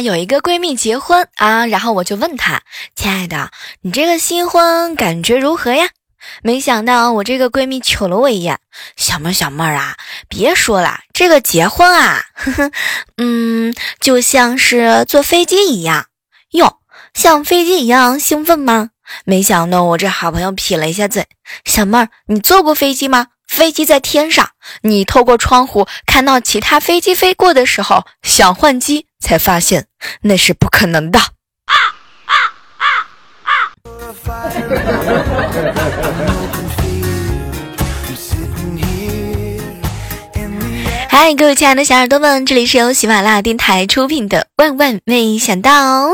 有一个闺蜜结婚啊，然后我就问她：“亲爱的，你这个新婚感觉如何呀？”没想到我这个闺蜜瞅了我一眼：“小妹儿小妹儿啊，别说了，这个结婚啊，呵呵，嗯，就像是坐飞机一样哟，像飞机一样兴奋吗？”没想到我这好朋友撇了一下嘴：“小妹儿，你坐过飞机吗？”飞机在天上，你透过窗户看到其他飞机飞过的时候，想换机，才发现那是不可能的。嗨，各位亲爱的小耳朵们，这里是由喜马拉雅电台出品的《万万没想到》。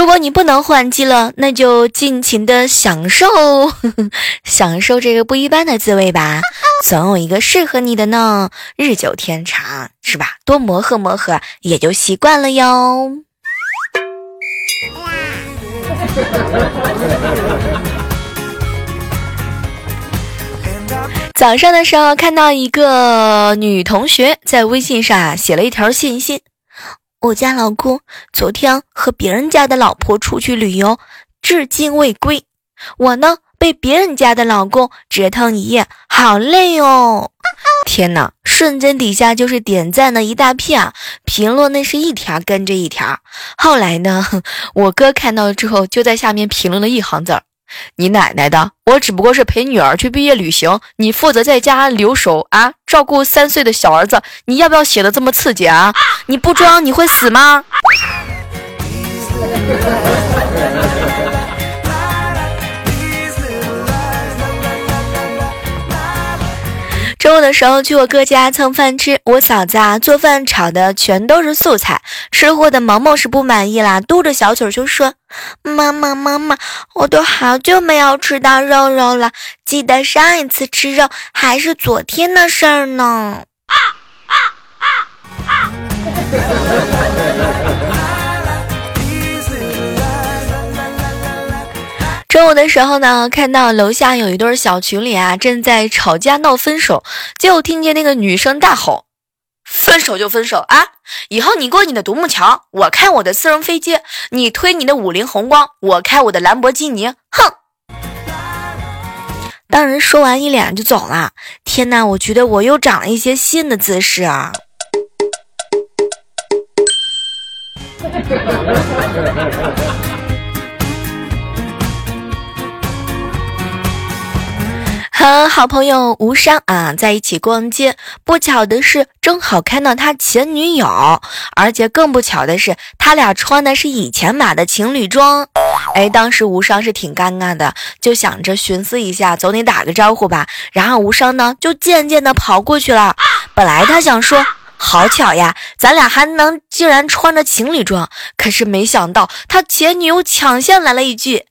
如果你不能换机了，那就尽情的享受，享受这个不一般的滋味吧。总有一个适合你的呢，日久天长，是吧？多磨合磨合，也就习惯了哟。早上的时候看到一个女同学在微信上写了一条信息。我家老公昨天和别人家的老婆出去旅游，至今未归。我呢，被别人家的老公折腾一夜，好累哦！天哪，瞬间底下就是点赞的一大片，评论那是一条跟着一条。后来呢，我哥看到了之后，就在下面评论了一行字儿。你奶奶的！我只不过是陪女儿去毕业旅行，你负责在家留守啊，照顾三岁的小儿子。你要不要写的这么刺激啊？你不装你会死吗？中午的时候去我哥家蹭饭吃，我嫂子啊做饭炒的全都是素菜，吃货的萌萌是不满意啦，嘟着小嘴就说：“妈妈妈妈，我都好久没有吃到肉肉了，记得上一次吃肉还是昨天的事儿呢。”中午的时候呢，看到楼下有一对小情侣啊，正在吵架闹分手，就听见那个女生大吼：“分手就分手啊！以后你过你的独木桥，我开我的私人飞机；你推你的五菱宏光，我开我的兰博基尼。”哼！当人说完，一脸就走了。天哪，我觉得我又长了一些新的姿势啊！和好朋友吴商啊在一起逛街，不巧的是正好看到他前女友，而且更不巧的是他俩穿的是以前买的情侣装。哎，当时吴商是挺尴尬的，就想着寻思一下，总得打个招呼吧。然后吴商呢就渐渐的跑过去了。本来他想说好巧呀，咱俩还能竟然穿着情侣装，可是没想到他前女友抢先来了一句。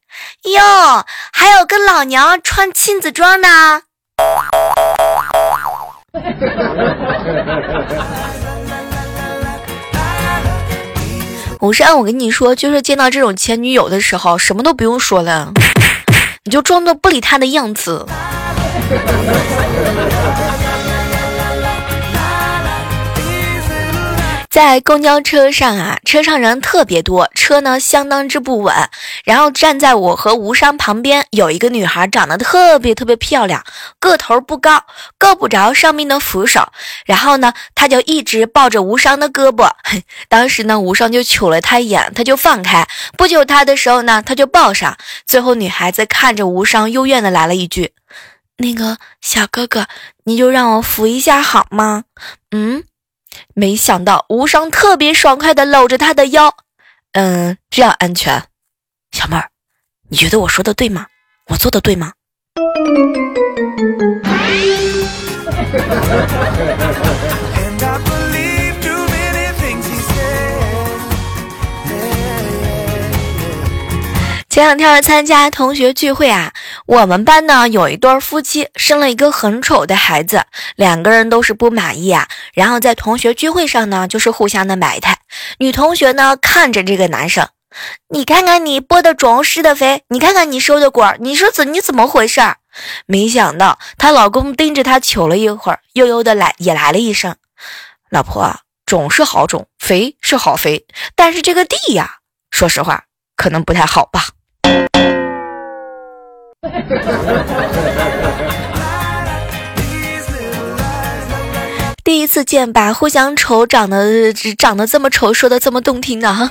哟，还有个老娘穿亲子装的。吴山，我跟你说，就是见到这种前女友的时候，什么都不用说了，你就装作不理她的样子。在公交车上啊，车上人特别多，车呢相当之不稳。然后站在我和吴商旁边有一个女孩，长得特别特别漂亮，个头不高，够不着上面的扶手。然后呢，她就一直抱着吴商的胳膊。当时呢，吴商就瞅了她一眼，她就放开。不久她的时候呢，她就抱上。最后女孩子看着吴商，幽怨的来了一句：“那个小哥哥，你就让我扶一下好吗？”嗯。没想到无伤特别爽快的搂着他的腰，嗯，这样安全。小妹儿，你觉得我说的对吗？我做的对吗？前两天参加同学聚会啊，我们班呢有一对夫妻生了一个很丑的孩子，两个人都是不满意啊。然后在同学聚会上呢，就是互相的埋汰。女同学呢看着这个男生，你看看你播的种施的肥，你看看你收的果，你说怎你怎么回事？没想到她老公盯着她瞅了一会儿，悠悠的来也来了一声：“老婆，种是好种，肥是好肥，但是这个地呀，说实话可能不太好吧。” 第一次见把互相丑长得长得这么丑说的这么动听的哈。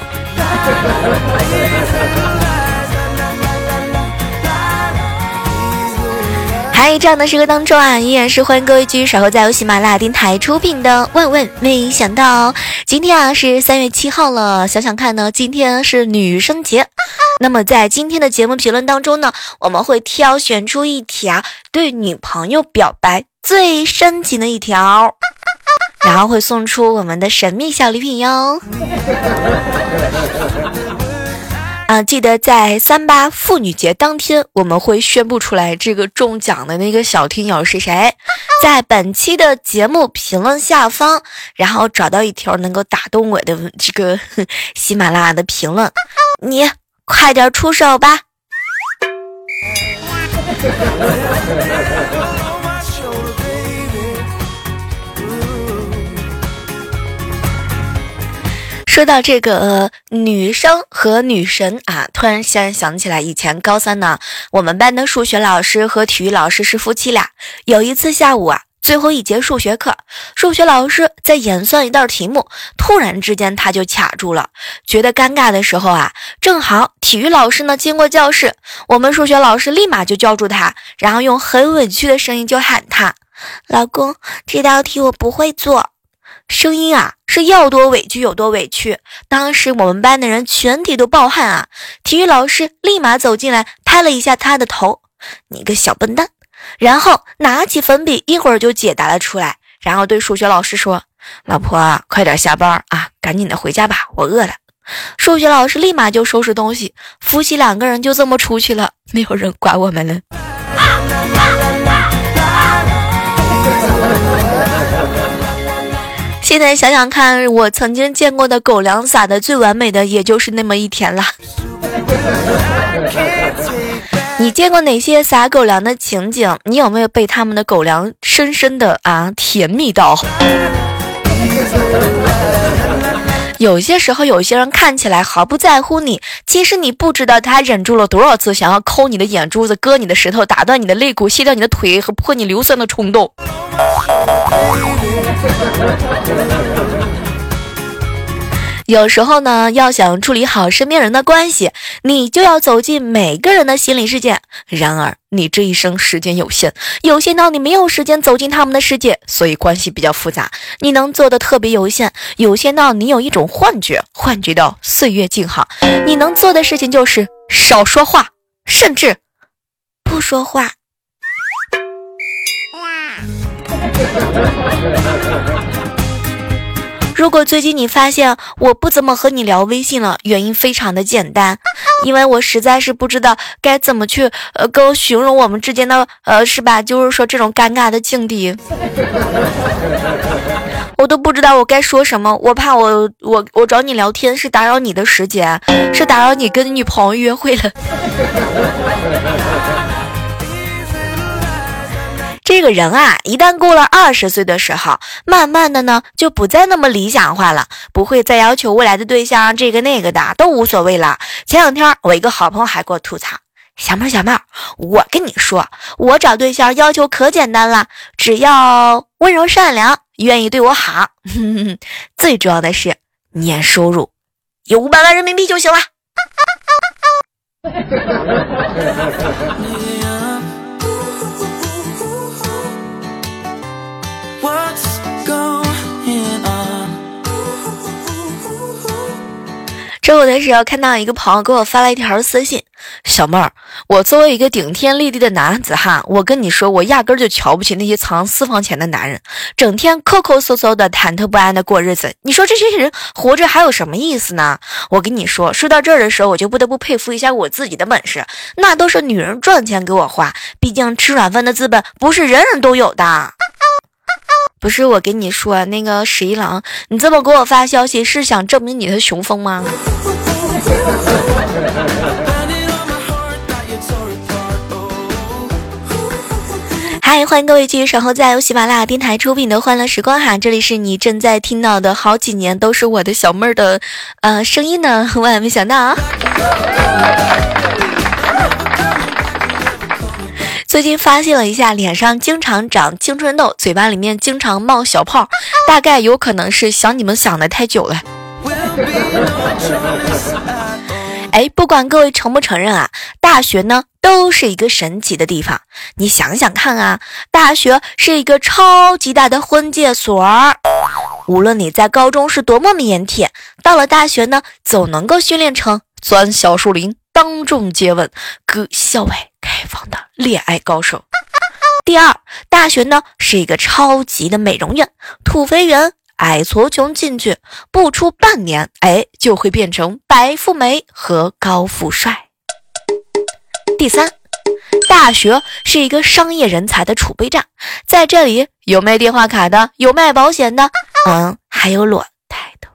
嗨，这样的时刻当中啊，依然是欢迎各位继续守候在由喜马拉雅电台出品的《万万没想到》。今天啊是三月七号了，想想看呢，今天是女生节。那么在今天的节目评论当中呢，我们会挑选出一条对女朋友表白最深情的一条，然后会送出我们的神秘小礼品哟。啊，记得在三八妇女节当天，我们会宣布出来这个中奖的那个小听友是谁。在本期的节目评论下方，然后找到一条能够打动我的这个 喜马拉雅的评论，你快点出手吧。说到这个呃女生和女神啊，突然想想起来，以前高三呢，我们班的数学老师和体育老师是夫妻俩。有一次下午啊，最后一节数学课，数学老师在演算一道题目，突然之间他就卡住了，觉得尴尬的时候啊，正好体育老师呢经过教室，我们数学老师立马就叫住他，然后用很委屈的声音就喊他：“老公，这道题我不会做。”声音啊，是要多委屈有多委屈。当时我们班的人全体都暴汗啊！体育老师立马走进来，拍了一下他的头：“你个小笨蛋！”然后拿起粉笔，一会儿就解答了出来。然后对数学老师说：“老婆，快点下班啊，赶紧的回家吧，我饿了。”数学老师立马就收拾东西，夫妻两个人就这么出去了，没有人管我们了。现在想想看，我曾经见过的狗粮撒的最完美的，也就是那么一天了。你见过哪些撒狗粮的情景？你有没有被他们的狗粮深深的啊甜蜜到？有些时候，有些人看起来毫不在乎你，其实你不知道他忍住了多少次想要抠你的眼珠子、割你的舌头、打断你的肋骨、卸掉你的腿和泼你硫酸的冲动。有时候呢，要想处理好身边人的关系，你就要走进每个人的心理世界。然而，你这一生时间有限，有限到你没有时间走进他们的世界，所以关系比较复杂。你能做的特别有限，有限到你有一种幻觉，幻觉到岁月静好。你能做的事情就是少说话，甚至不说话。如果最近你发现我不怎么和你聊微信了，原因非常的简单，因为我实在是不知道该怎么去呃跟形容我们之间的呃是吧？就是说这种尴尬的境地，我都不知道我该说什么，我怕我我我找你聊天是打扰你的时间，是打扰你跟女朋友约会了。这个人啊，一旦过了二十岁的时候，慢慢的呢，就不再那么理想化了，不会再要求未来的对象这个那个的，都无所谓了。前两天我一个好朋友还给我吐槽：“小妹小妹，我跟你说，我找对象要求可简单了，只要温柔善良，愿意对我好，最重要的是年收入有五百万人民币就行了。”这我的时候看到一个朋友给我发了一条私信：“小妹儿，我作为一个顶天立地的男子汉，我跟你说，我压根儿就瞧不起那些藏私房钱的男人，整天抠抠搜搜的、忐忑不安的过日子。你说这些人活着还有什么意思呢？我跟你说，说到这儿的时候，我就不得不佩服一下我自己的本事，那都是女人赚钱给我花，毕竟吃软饭的资本不是人人都有的。”不是我跟你说，那个十一郎，你这么给我发消息是想证明你的雄风吗？嗨，欢迎各位继续守候在由喜马拉雅电台出品的《欢乐时光》哈，这里是你正在听到的，好几年都是我的小妹儿的，呃，声音呢，万万没想到啊。最近发现了一下，脸上经常长青春痘，嘴巴里面经常冒小泡，大概有可能是想你们想的太久了。哎，不管各位承不承认啊，大学呢都是一个神奇的地方。你想想看啊，大学是一个超级大的婚介所儿，无论你在高中是多么腼腆，到了大学呢，总能够训练成钻小树林。当众接吻，搁校外开放的恋爱高手。第二，大学呢是一个超级的美容院，土肥圆、矮矬穷进去不出半年，哎，就会变成白富美和高富帅。第三，大学是一个商业人才的储备站，在这里有卖电话卡的，有卖保险的，嗯，还有裸贷的。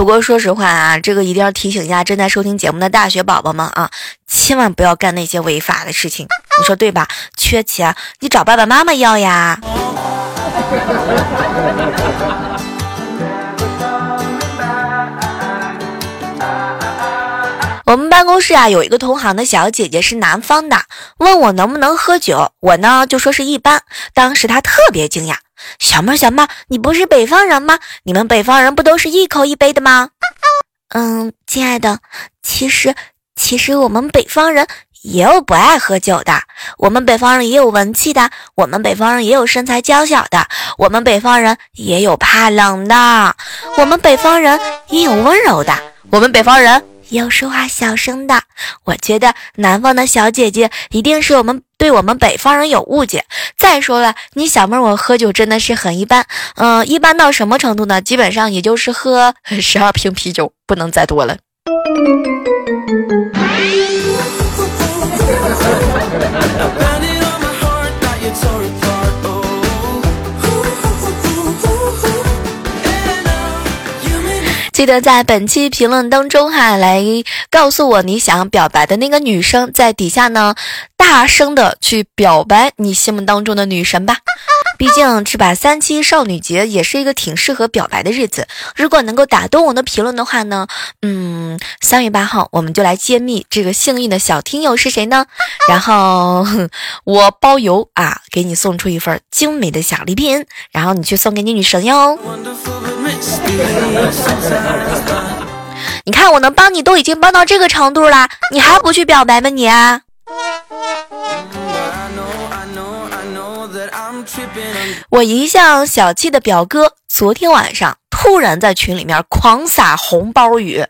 不过说实话啊，这个一定要提醒一下正在收听节目的大学宝宝们啊，千万不要干那些违法的事情，你说对吧？缺钱你找爸爸妈妈要呀。我们办公室啊有一个同行的小姐姐是南方的，问我能不能喝酒，我呢就说是一般。当时她特别惊讶。小妹，小妹，你不是北方人吗？你们北方人不都是一口一杯的吗？嗯，亲爱的，其实其实我们北方人也有不爱喝酒的，我们北方人也有文气的，我们北方人也有身材娇小的，我们北方人也有怕冷的，我们北方人也有温柔的，我们北方人有说话小声的。我觉得南方的小姐姐一定是我们。对我们北方人有误解。再说了，你小妹我喝酒真的是很一般，嗯，一般到什么程度呢？基本上也就是喝 十二瓶啤酒，不能再多了。记得在本期评论当中哈，来告诉我你想表白的那个女生，在底下呢，大声的去表白你心目当中的女神吧。毕竟这把三七少女节也是一个挺适合表白的日子。如果能够打动我的评论的话呢，嗯，三月八号我们就来揭秘这个幸运的小听友是谁呢？然后我包邮啊，给你送出一份精美的小礼品，然后你去送给你女神哟。你看，我能帮你都已经帮到这个程度了，你还不去表白吗？你？我一向小气的表哥，昨天晚上突然在群里面狂撒红包雨，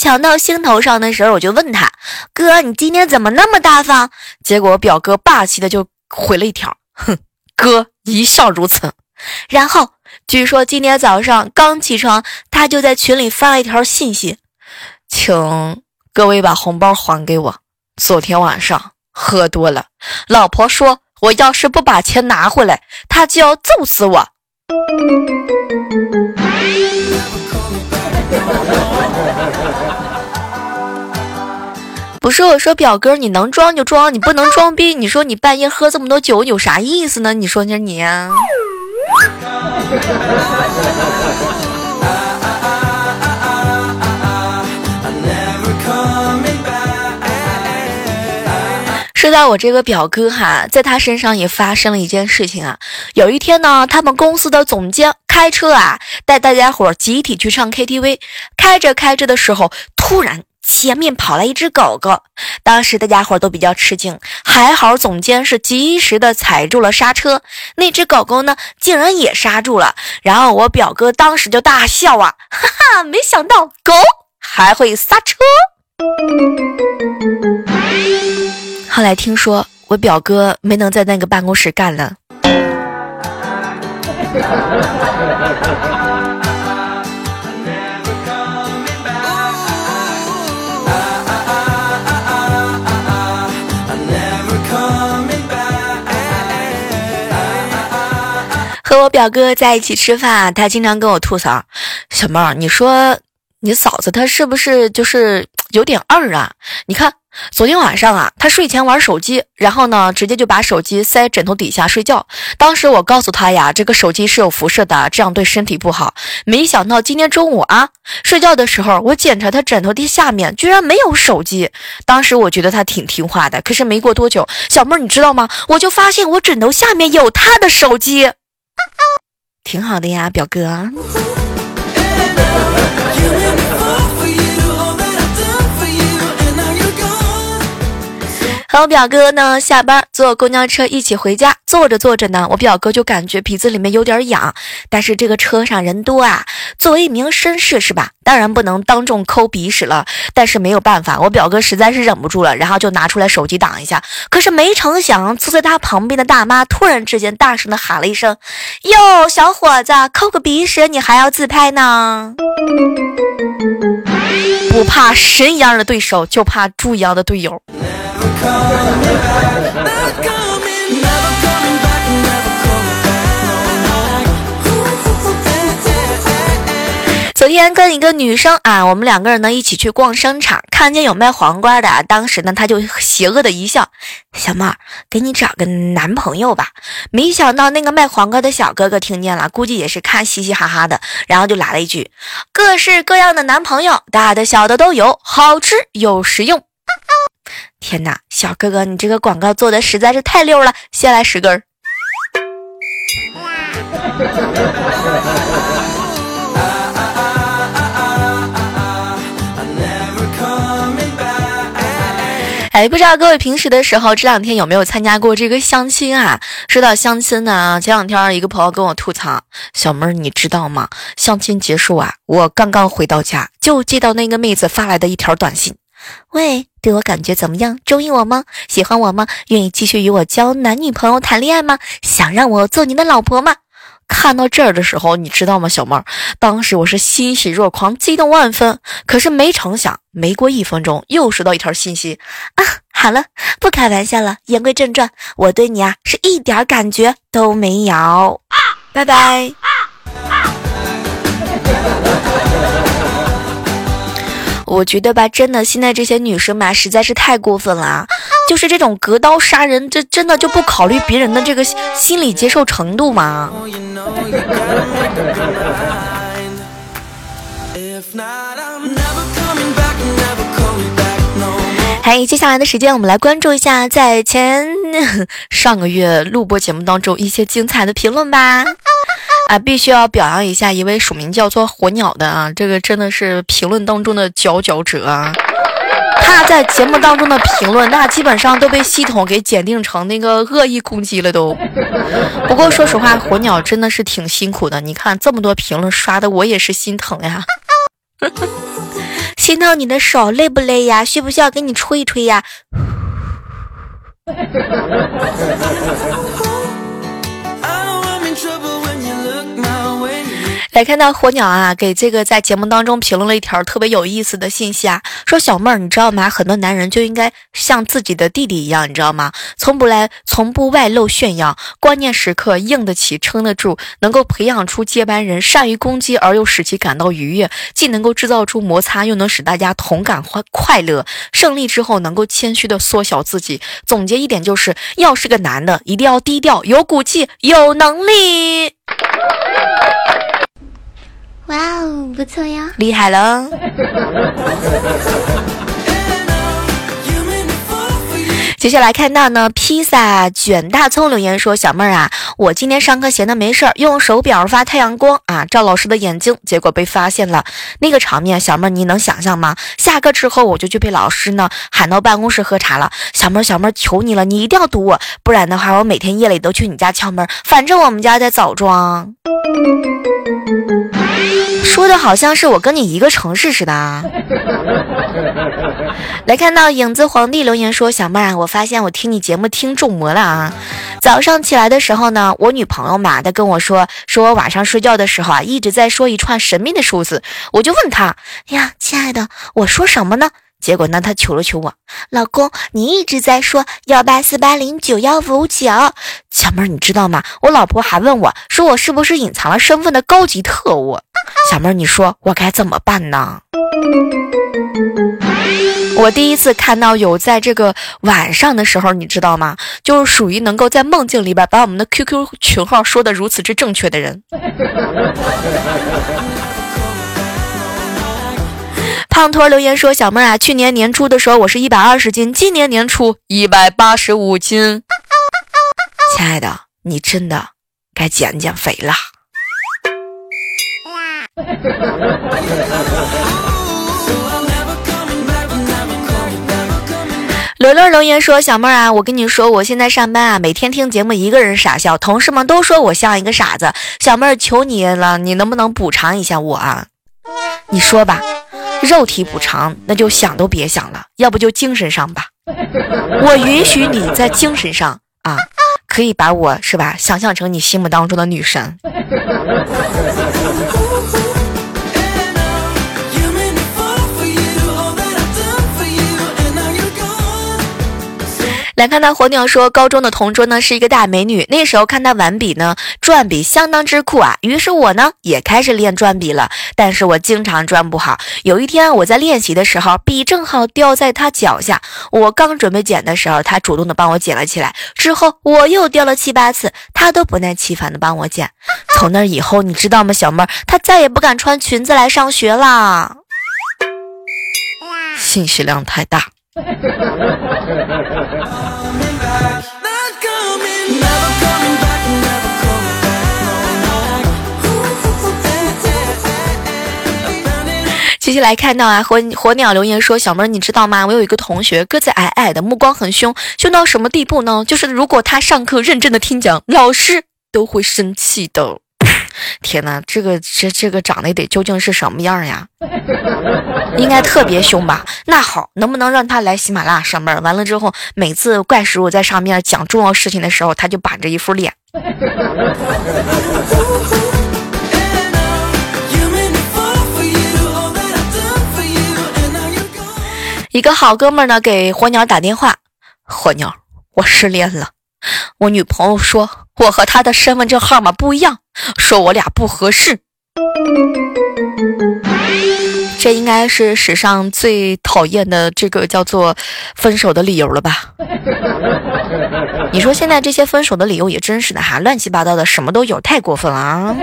抢到心头上的时候，我就问他：“哥，你今天怎么那么大方？”结果表哥霸气的就回了一条：“哼，哥一向如此。”然后据说今天早上刚起床，他就在群里发了一条信息：“请各位把红包还给我，昨天晚上喝多了，老婆说。”我要是不把钱拿回来，他就要揍死我。不是我说表哥，你能装就装，你不能装逼。你说你半夜喝这么多酒有啥意思呢？你说你你。说到我这个表哥哈，在他身上也发生了一件事情啊。有一天呢，他们公司的总监开车啊，带大家伙集体去唱 KTV。开着开着的时候，突然前面跑来一只狗狗。当时大家伙都比较吃惊，还好总监是及时的踩住了刹车，那只狗狗呢竟然也刹住了。然后我表哥当时就大笑啊，哈哈，没想到狗还会刹车。后来听说我表哥没能在那个办公室干了。我表哥在一起吃饭，他经常跟我吐槽：“小妹儿，你说你嫂子她是不是就是有点二啊？你看。”昨天晚上啊，她睡前玩手机，然后呢，直接就把手机塞枕头底下睡觉。当时我告诉她呀，这个手机是有辐射的，这样对身体不好。没想到今天中午啊，睡觉的时候我检查她枕头底下面居然没有手机。当时我觉得她挺听话的，可是没过多久，小妹儿你知道吗？我就发现我枕头下面有她的手机，挺好的呀，表哥。和我表哥呢，下班坐公交车一起回家，坐着坐着呢，我表哥就感觉鼻子里面有点痒。但是这个车上人多啊，作为一名绅士是吧？当然不能当众抠鼻屎了。但是没有办法，我表哥实在是忍不住了，然后就拿出来手机挡一下。可是没成想，坐在他旁边的大妈突然之间大声的喊了一声：“哟，小伙子，抠个鼻屎你还要自拍呢？”不怕神一样的对手，就怕猪一样的队友。昨天跟一个女生啊，我们两个人呢一起去逛商场，看见有卖黄瓜的，当时呢她就邪恶的一笑：“小妹儿，给你找个男朋友吧。”没想到那个卖黄瓜的小哥哥听见了，估计也是看嘻嘻哈哈的，然后就来了一句：“各式各样的男朋友，大的小的都有，好吃又实用。”天哪，小哥哥，你这个广告做的实在是太溜了，先来十根儿。哎，不知道各位平时的时候这两天有没有参加过这个相亲啊？说到相亲呢，前两天一个朋友跟我吐槽，小妹儿你知道吗？相亲结束啊，我刚刚回到家就接到那个妹子发来的一条短信。喂，对我感觉怎么样？中意我吗？喜欢我吗？愿意继续与我交男女朋友谈恋爱吗？想让我做你的老婆吗？看到这儿的时候，你知道吗，小妹儿？当时我是欣喜若狂，激动万分。可是没成想，没过一分钟，又收到一条信息啊！好了，不开玩笑了，言归正传，我对你啊是一点感觉都没有。拜拜。我觉得吧，真的，现在这些女生嘛，实在是太过分了啊，就是这种隔刀杀人，这真的就不考虑别人的这个心理接受程度吗？还接下来的时间，我们来关注一下在前上个月录播节目当中一些精彩的。评论吧。啊，必须要表扬一下一位署名叫做火鸟的。啊，这个真的是评论当中的。佼佼者啊！他在节目当中的。评论，那基本上都被系统给检定成那个恶意攻击了都。不过说实话，火鸟真的。是挺辛苦的，你看这么多评论刷的，我也是心疼呀。牵到你的手累不累呀？需不需要给你吹一吹呀？来看到火鸟啊，给这个在节目当中评论了一条特别有意思的信息啊，说小妹儿，你知道吗？很多男人就应该像自己的弟弟一样，你知道吗？从不来，从不外露炫耀，关键时刻硬得起，撑得住，能够培养出接班人，善于攻击而又使其感到愉悦，既能够制造出摩擦，又能使大家同感欢快乐。胜利之后能够谦虚的缩小自己。总结一点就是，要是个男的，一定要低调，有骨气，有能力。哇哦，不错哟，厉害了！接下来看到呢，披萨卷大葱留言说：“小妹儿啊，我今天上课闲的没事儿，用手表发太阳光啊，照老师的眼睛，结果被发现了。那个场面，小妹儿你能想象吗？下课之后我就去被老师呢喊到办公室喝茶了。小妹儿，小妹儿，求你了，你一定要堵我，不然的话，我每天夜里都去你家敲门。反正我们家在枣庄。”说的好像是我跟你一个城市似的啊！来看到影子皇帝留言说：“小妹儿，我发现我听你节目听中魔了啊！早上起来的时候呢，我女朋友嘛，她跟我说，说我晚上睡觉的时候啊，一直在说一串神秘的数字。我就问她呀，亲爱的，我说什么呢？结果呢，她求了求我，老公，你一直在说幺八四八零九幺五九。小妹儿，你知道吗？我老婆还问我，说我是不是隐藏了身份的高级特务？”小妹儿，你说我该怎么办呢？我第一次看到有在这个晚上的时候，你知道吗？就是属于能够在梦境里边把我们的 QQ 群号说的如此之正确的人。胖托留言说：“小妹啊，去年年初的时候我是一百二十斤，今年年初一百八十五斤。亲爱的，你真的该减减肥了。”伦伦留言说：“小妹儿啊，我跟你说，我现在上班啊，每天听节目，一个人傻笑，同事们都说我像一个傻子。小妹儿，求你了，你能不能补偿一下我啊？你说吧，肉体补偿那就想都别想了，要不就精神上吧。我允许你在精神上啊，可以把我是吧，想象成你心目当中的女神。”来看到火鸟说，高中的同桌呢是一个大美女，那时候看她玩笔呢，转笔相当之酷啊。于是我呢也开始练转笔了，但是我经常转不好。有一天我在练习的时候，笔正好掉在她脚下，我刚准备捡的时候，她主动的帮我捡了起来。之后我又掉了七八次，她都不耐其烦的帮我捡。从那以后，你知道吗，小妹儿，她再也不敢穿裙子来上学啦。信息量太大。接下来看到啊，火火鸟留言说：“小妹儿，你知道吗？我有一个同学，个子矮矮的，目光很凶，凶到什么地步呢？就是如果他上课认真的听讲，老师都会生气的。”天哪，这个这这个长得得究竟是什么样呀？应该特别凶吧？那好，能不能让他来喜马拉雅上班？完了之后，每次怪叔叔在上面讲重要事情的时候，他就板着一副脸。一个好哥们呢，给火鸟打电话，火鸟，我失恋了。我女朋友说我和她的身份证号码不一样，说我俩不合适。这应该是史上最讨厌的这个叫做分手的理由了吧？你说现在这些分手的理由也真是的哈，乱七八糟的什么都有，太过分了啊！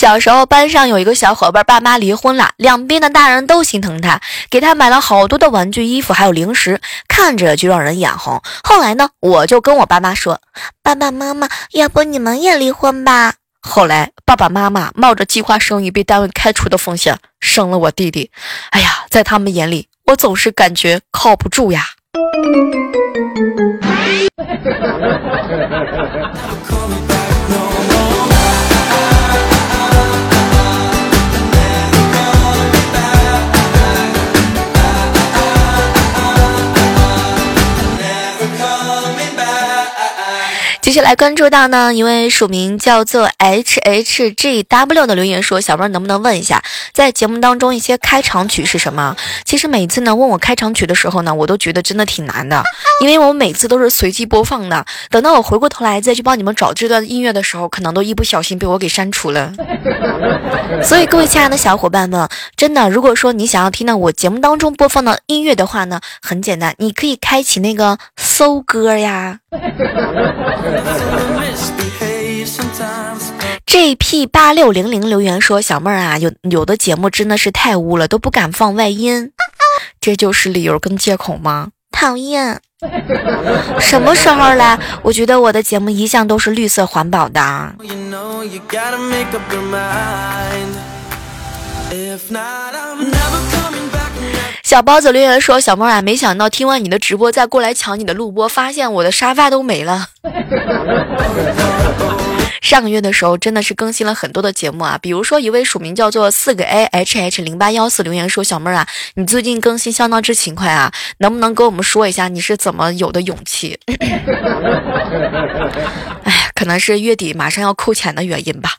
小时候，班上有一个小伙伴，爸妈离婚了，两边的大人都心疼他，给他买了好多的玩具、衣服，还有零食，看着就让人眼红。后来呢，我就跟我爸妈说：“爸爸妈妈，要不你们也离婚吧？”后来，爸爸妈妈冒着计划生育被单位开除的风险，生了我弟弟。哎呀，在他们眼里，我总是感觉靠不住呀。接下来关注到呢，一位署名叫做 H H G W 的留言说：“小妹能不能问一下，在节目当中一些开场曲是什么？其实每次呢问我开场曲的时候呢，我都觉得真的挺难的，因为我每次都是随机播放的。等到我回过头来再去帮你们找这段音乐的时候，可能都一不小心被我给删除了。所以各位亲爱的小伙伴们，真的，如果说你想要听到我节目当中播放的音乐的话呢，很简单，你可以开启那个搜歌呀。” GP 八六零零留言说：“小妹儿啊，有有的节目真的是太污了，都不敢放外音，这就是理由跟借口吗？讨厌！什么时候了？我觉得我的节目一向都是绿色环保的。”小包子留言说：“小妹儿啊，没想到听完你的直播再过来抢你的录播，发现我的沙发都没了。上个月的时候真的是更新了很多的节目啊，比如说一位署名叫做四个 A H H 零八幺四留言说：小妹儿啊，你最近更新相当之勤快啊，能不能跟我们说一下你是怎么有的勇气？哎，可能是月底马上要扣钱的原因吧。”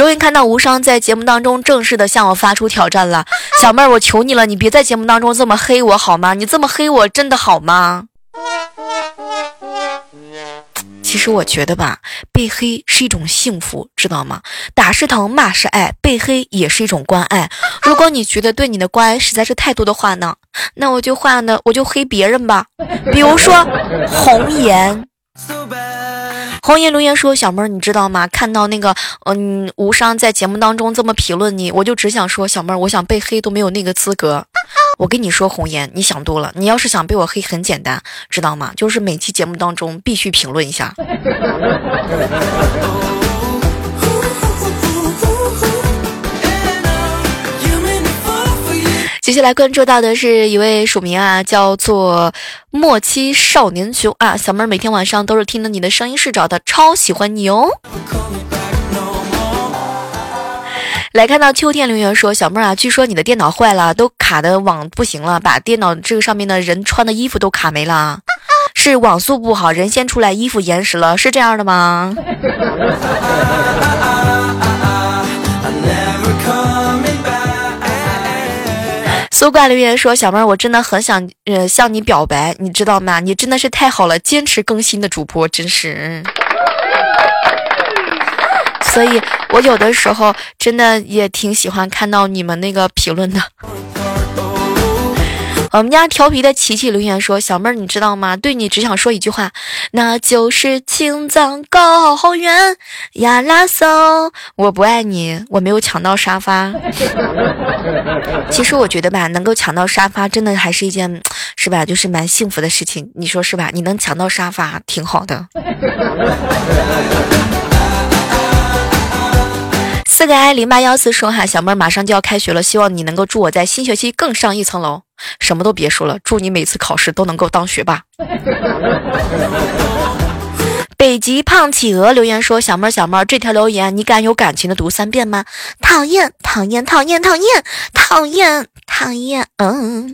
终于看到无伤在节目当中正式的向我发出挑战了，小妹儿，我求你了，你别在节目当中这么黑我好吗？你这么黑我真的好吗？其实我觉得吧，被黑是一种幸福，知道吗？打是疼，骂是爱，被黑也是一种关爱。如果你觉得对你的关爱实在是太多的话呢，那我就换呢我就黑别人吧，比如说红颜。红颜留言说：“小妹儿，你知道吗？看到那个，嗯，无伤在节目当中这么评论你，我就只想说，小妹儿，我想被黑都没有那个资格。我跟你说，红颜，你想多了。你要是想被我黑，很简单，知道吗？就是每期节目当中必须评论一下。”接下来关注到的是一位署名啊，叫做末期少年熊啊，小妹儿每天晚上都是听着你的声音睡着的，超喜欢你哦。来看到秋天留言说，小妹儿啊，据说你的电脑坏了，都卡的网不行了，把电脑这个上面的人穿的衣服都卡没了，是网速不好，人先出来，衣服延时了，是这样的吗？苏挂留言说：“小妹儿，我真的很想呃向你表白，你知道吗？你真的是太好了，坚持更新的主播，真是。所以我有的时候真的也挺喜欢看到你们那个评论的。”我们家调皮的琪琪留言说：“小妹儿，你知道吗？对你只想说一句话，那就是青藏高原呀啦嗦。我不爱你，我没有抢到沙发。其实我觉得吧，能够抢到沙发，真的还是一件，是吧？就是蛮幸福的事情。你说是吧？你能抢到沙发，挺好的。”四个 I 零八幺四说哈，小妹马上就要开学了，希望你能够祝我在新学期更上一层楼。什么都别说了，祝你每次考试都能够当学霸。北极胖企鹅留言说：“小妹儿，小妹儿，这条留言你敢有感情的读三遍吗？”讨厌，讨厌，讨厌，讨厌，讨厌，讨厌，嗯。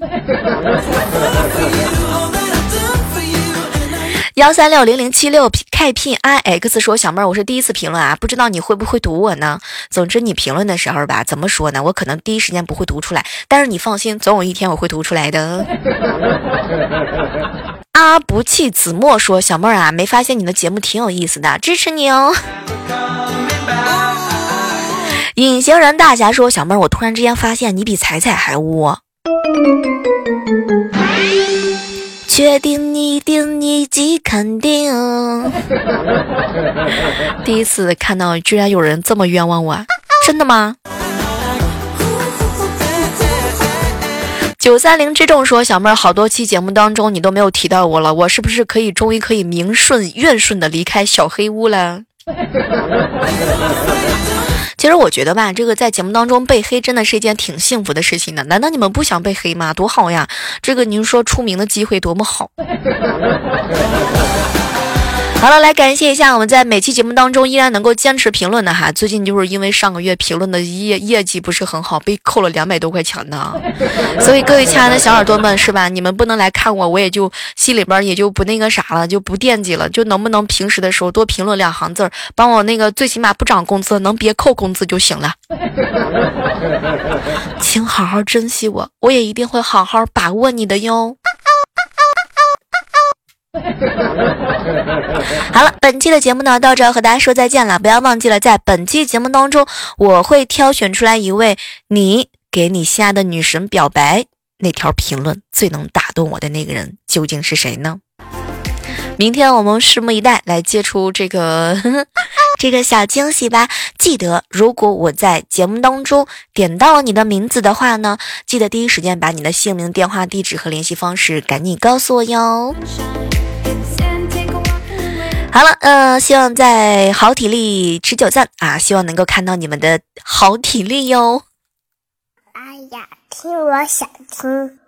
幺三六零零七六 K P I X 说：“小妹儿，我是第一次评论啊，不知道你会不会读我呢？总之你评论的时候吧，怎么说呢？我可能第一时间不会读出来，但是你放心，总有一天我会读出来的。”阿不弃子墨说：“小妹儿啊，没发现你的节目挺有意思的，支持你哦。”隐形人大侠说：“小妹儿，我突然之间发现你比彩彩还污。”确定你定你即肯定。第一次看到居然有人这么冤枉我，真的吗？九三零之众说，小妹儿好多期节目当中你都没有提到我了，我是不是可以终于可以名顺愿顺的离开小黑屋了？其实我觉得吧，这个在节目当中被黑真的是一件挺幸福的事情的。难道你们不想被黑吗？多好呀！这个您说出名的机会多么好。好了，来感谢一下我们在每期节目当中依然能够坚持评论的哈。最近就是因为上个月评论的业业绩不是很好，被扣了两百多块钱呢。所以各位亲爱的小耳朵们，是吧？你们不能来看我，我也就心里边也就不那个啥了，就不惦记了。就能不能平时的时候多评论两行字，帮我那个最起码不涨工资，能别扣工资就行了。请好好珍惜我，我也一定会好好把握你的哟。好了，本期的节目呢到这和大家说再见了。不要忘记了，在本期节目当中，我会挑选出来一位你给你心爱的女神表白那条评论最能打动我的那个人究竟是谁呢？明天我们拭目以待，来接出这个 这个小惊喜吧。记得，如果我在节目当中点到了你的名字的话呢，记得第一时间把你的姓名、电话、地址和联系方式赶紧告诉我哟。好了，嗯，希望在好体力持久战啊，希望能够看到你们的好体力哟。哎呀，听我想听。